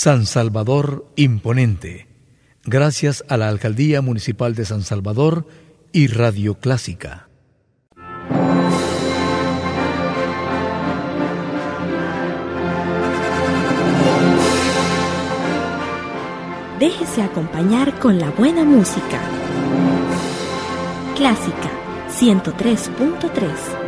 San Salvador Imponente, gracias a la Alcaldía Municipal de San Salvador y Radio Clásica. Déjese acompañar con la buena música. Clásica 103.3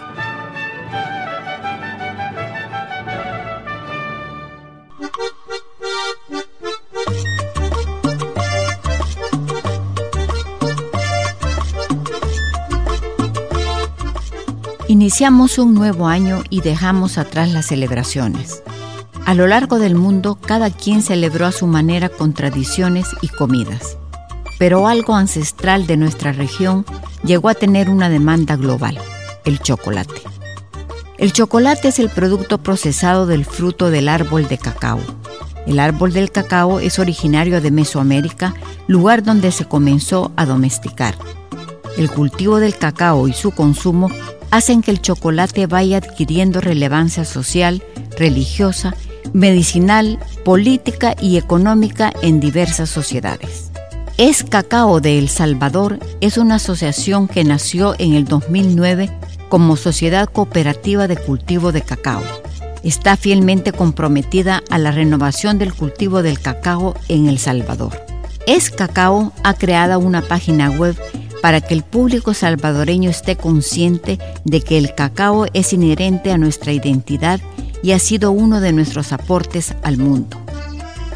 Iniciamos un nuevo año y dejamos atrás las celebraciones. A lo largo del mundo, cada quien celebró a su manera con tradiciones y comidas. Pero algo ancestral de nuestra región llegó a tener una demanda global, el chocolate. El chocolate es el producto procesado del fruto del árbol de cacao. El árbol del cacao es originario de Mesoamérica, lugar donde se comenzó a domesticar. El cultivo del cacao y su consumo hacen que el chocolate vaya adquiriendo relevancia social, religiosa, medicinal, política y económica en diversas sociedades. Es Cacao de El Salvador es una asociación que nació en el 2009 como Sociedad Cooperativa de Cultivo de Cacao. Está fielmente comprometida a la renovación del cultivo del cacao en El Salvador. Es Cacao ha creado una página web para que el público salvadoreño esté consciente de que el cacao es inherente a nuestra identidad y ha sido uno de nuestros aportes al mundo.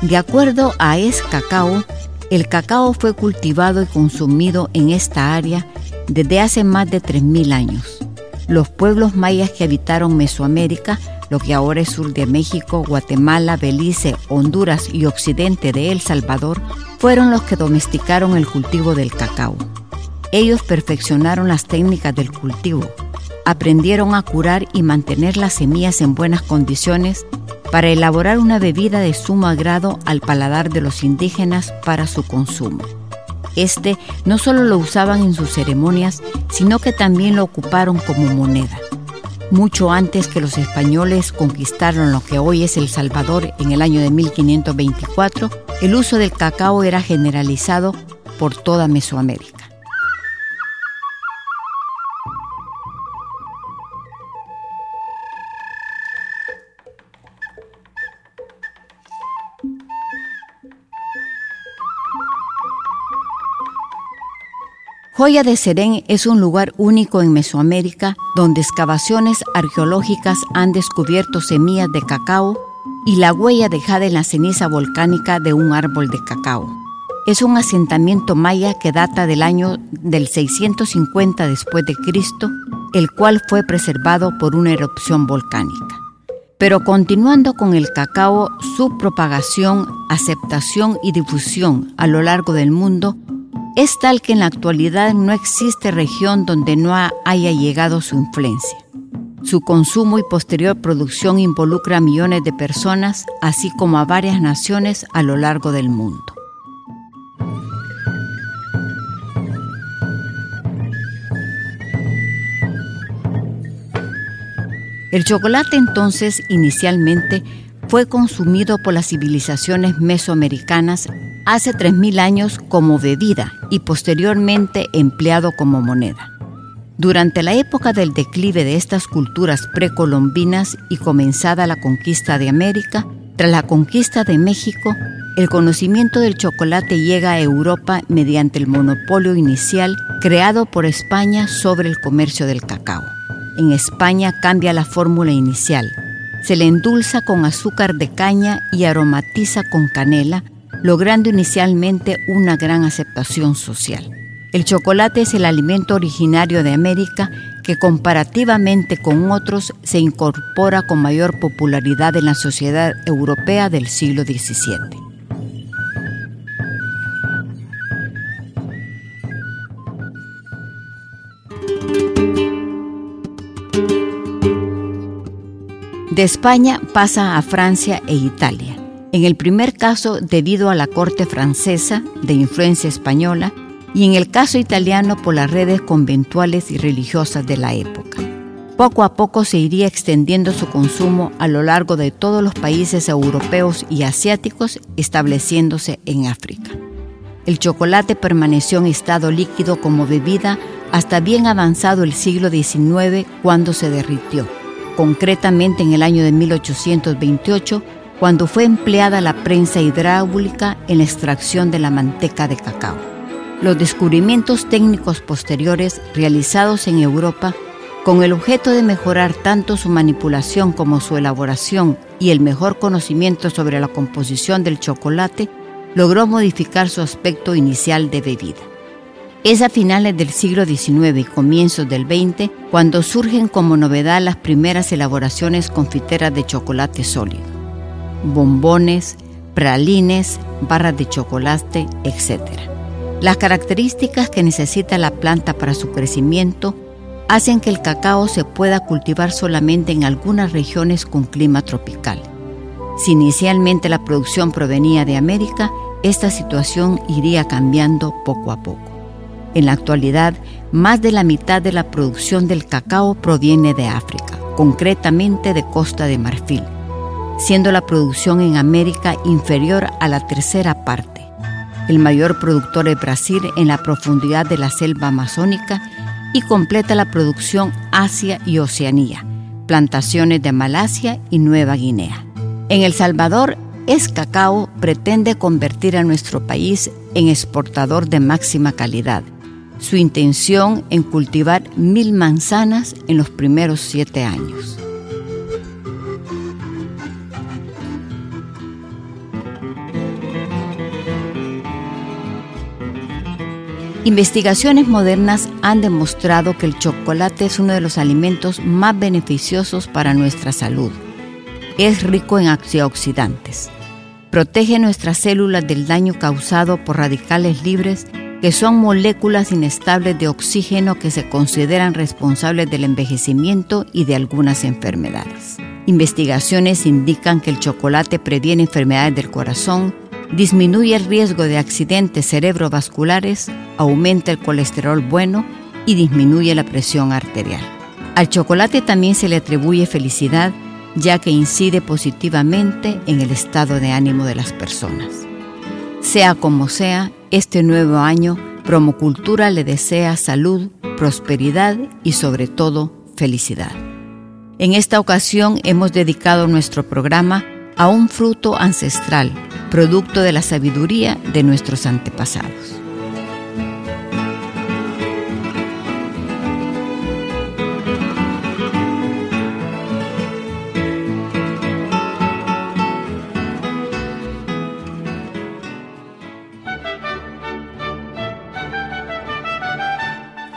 De acuerdo a Es Cacao, el cacao fue cultivado y consumido en esta área desde hace más de 3.000 años. Los pueblos mayas que habitaron Mesoamérica, lo que ahora es sur de México, Guatemala, Belice, Honduras y occidente de El Salvador, fueron los que domesticaron el cultivo del cacao. Ellos perfeccionaron las técnicas del cultivo, aprendieron a curar y mantener las semillas en buenas condiciones para elaborar una bebida de sumo agrado al paladar de los indígenas para su consumo. Este no solo lo usaban en sus ceremonias, sino que también lo ocuparon como moneda. Mucho antes que los españoles conquistaron lo que hoy es El Salvador en el año de 1524, el uso del cacao era generalizado por toda Mesoamérica. Joya de Serén es un lugar único en Mesoamérica donde excavaciones arqueológicas han descubierto semillas de cacao y la huella dejada en la ceniza volcánica de un árbol de cacao. Es un asentamiento maya que data del año del 650 después de Cristo, el cual fue preservado por una erupción volcánica. Pero continuando con el cacao, su propagación, aceptación y difusión a lo largo del mundo es tal que en la actualidad no existe región donde no haya llegado su influencia. Su consumo y posterior producción involucra a millones de personas, así como a varias naciones a lo largo del mundo. El chocolate entonces inicialmente fue consumido por las civilizaciones mesoamericanas hace 3.000 años como bebida y posteriormente empleado como moneda. Durante la época del declive de estas culturas precolombinas y comenzada la conquista de América, tras la conquista de México, el conocimiento del chocolate llega a Europa mediante el monopolio inicial creado por España sobre el comercio del cacao. En España cambia la fórmula inicial. Se le endulza con azúcar de caña y aromatiza con canela logrando inicialmente una gran aceptación social. El chocolate es el alimento originario de América que comparativamente con otros se incorpora con mayor popularidad en la sociedad europea del siglo XVII. De España pasa a Francia e Italia. En el primer caso debido a la corte francesa de influencia española y en el caso italiano por las redes conventuales y religiosas de la época. Poco a poco se iría extendiendo su consumo a lo largo de todos los países europeos y asiáticos, estableciéndose en África. El chocolate permaneció en estado líquido como bebida hasta bien avanzado el siglo XIX cuando se derritió, concretamente en el año de 1828 cuando fue empleada la prensa hidráulica en la extracción de la manteca de cacao. Los descubrimientos técnicos posteriores realizados en Europa con el objeto de mejorar tanto su manipulación como su elaboración y el mejor conocimiento sobre la composición del chocolate, logró modificar su aspecto inicial de bebida. Es a finales del siglo XIX y comienzos del XX cuando surgen como novedad las primeras elaboraciones confiteras de chocolate sólido, bombones, pralines, barras de chocolate, etc. Las características que necesita la planta para su crecimiento hacen que el cacao se pueda cultivar solamente en algunas regiones con clima tropical. Si inicialmente la producción provenía de América, esta situación iría cambiando poco a poco. En la actualidad, más de la mitad de la producción del cacao proviene de África, concretamente de Costa de Marfil, siendo la producción en América inferior a la tercera parte. El mayor productor es Brasil en la profundidad de la selva amazónica y completa la producción Asia y Oceanía, plantaciones de Malasia y Nueva Guinea. En El Salvador, es Cacao pretende convertir a nuestro país en exportador de máxima calidad. Su intención en cultivar mil manzanas en los primeros siete años. Investigaciones modernas han demostrado que el chocolate es uno de los alimentos más beneficiosos para nuestra salud. Es rico en antioxidantes. Protege nuestras células del daño causado por radicales libres, que son moléculas inestables de oxígeno que se consideran responsables del envejecimiento y de algunas enfermedades. Investigaciones indican que el chocolate previene enfermedades del corazón, disminuye el riesgo de accidentes cerebrovasculares, aumenta el colesterol bueno y disminuye la presión arterial. Al chocolate también se le atribuye felicidad, ya que incide positivamente en el estado de ánimo de las personas. Sea como sea, este nuevo año, Promocultura le desea salud, prosperidad y sobre todo felicidad. En esta ocasión hemos dedicado nuestro programa a un fruto ancestral, producto de la sabiduría de nuestros antepasados.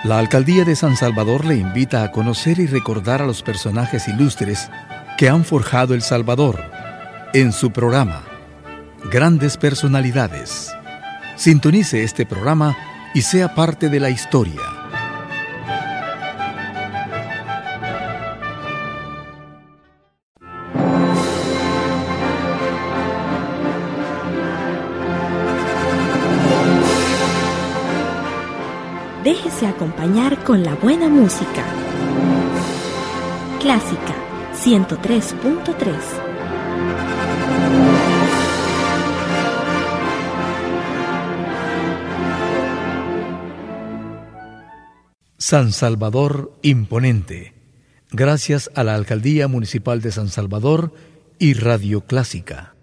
La Alcaldía de San Salvador le invita a conocer y recordar a los personajes ilustres que han forjado El Salvador en su programa Grandes Personalidades. Sintonice este programa y sea parte de la historia. Déjese acompañar con la buena música. Clásica 103.3 San Salvador Imponente. Gracias a la Alcaldía Municipal de San Salvador y Radio Clásica.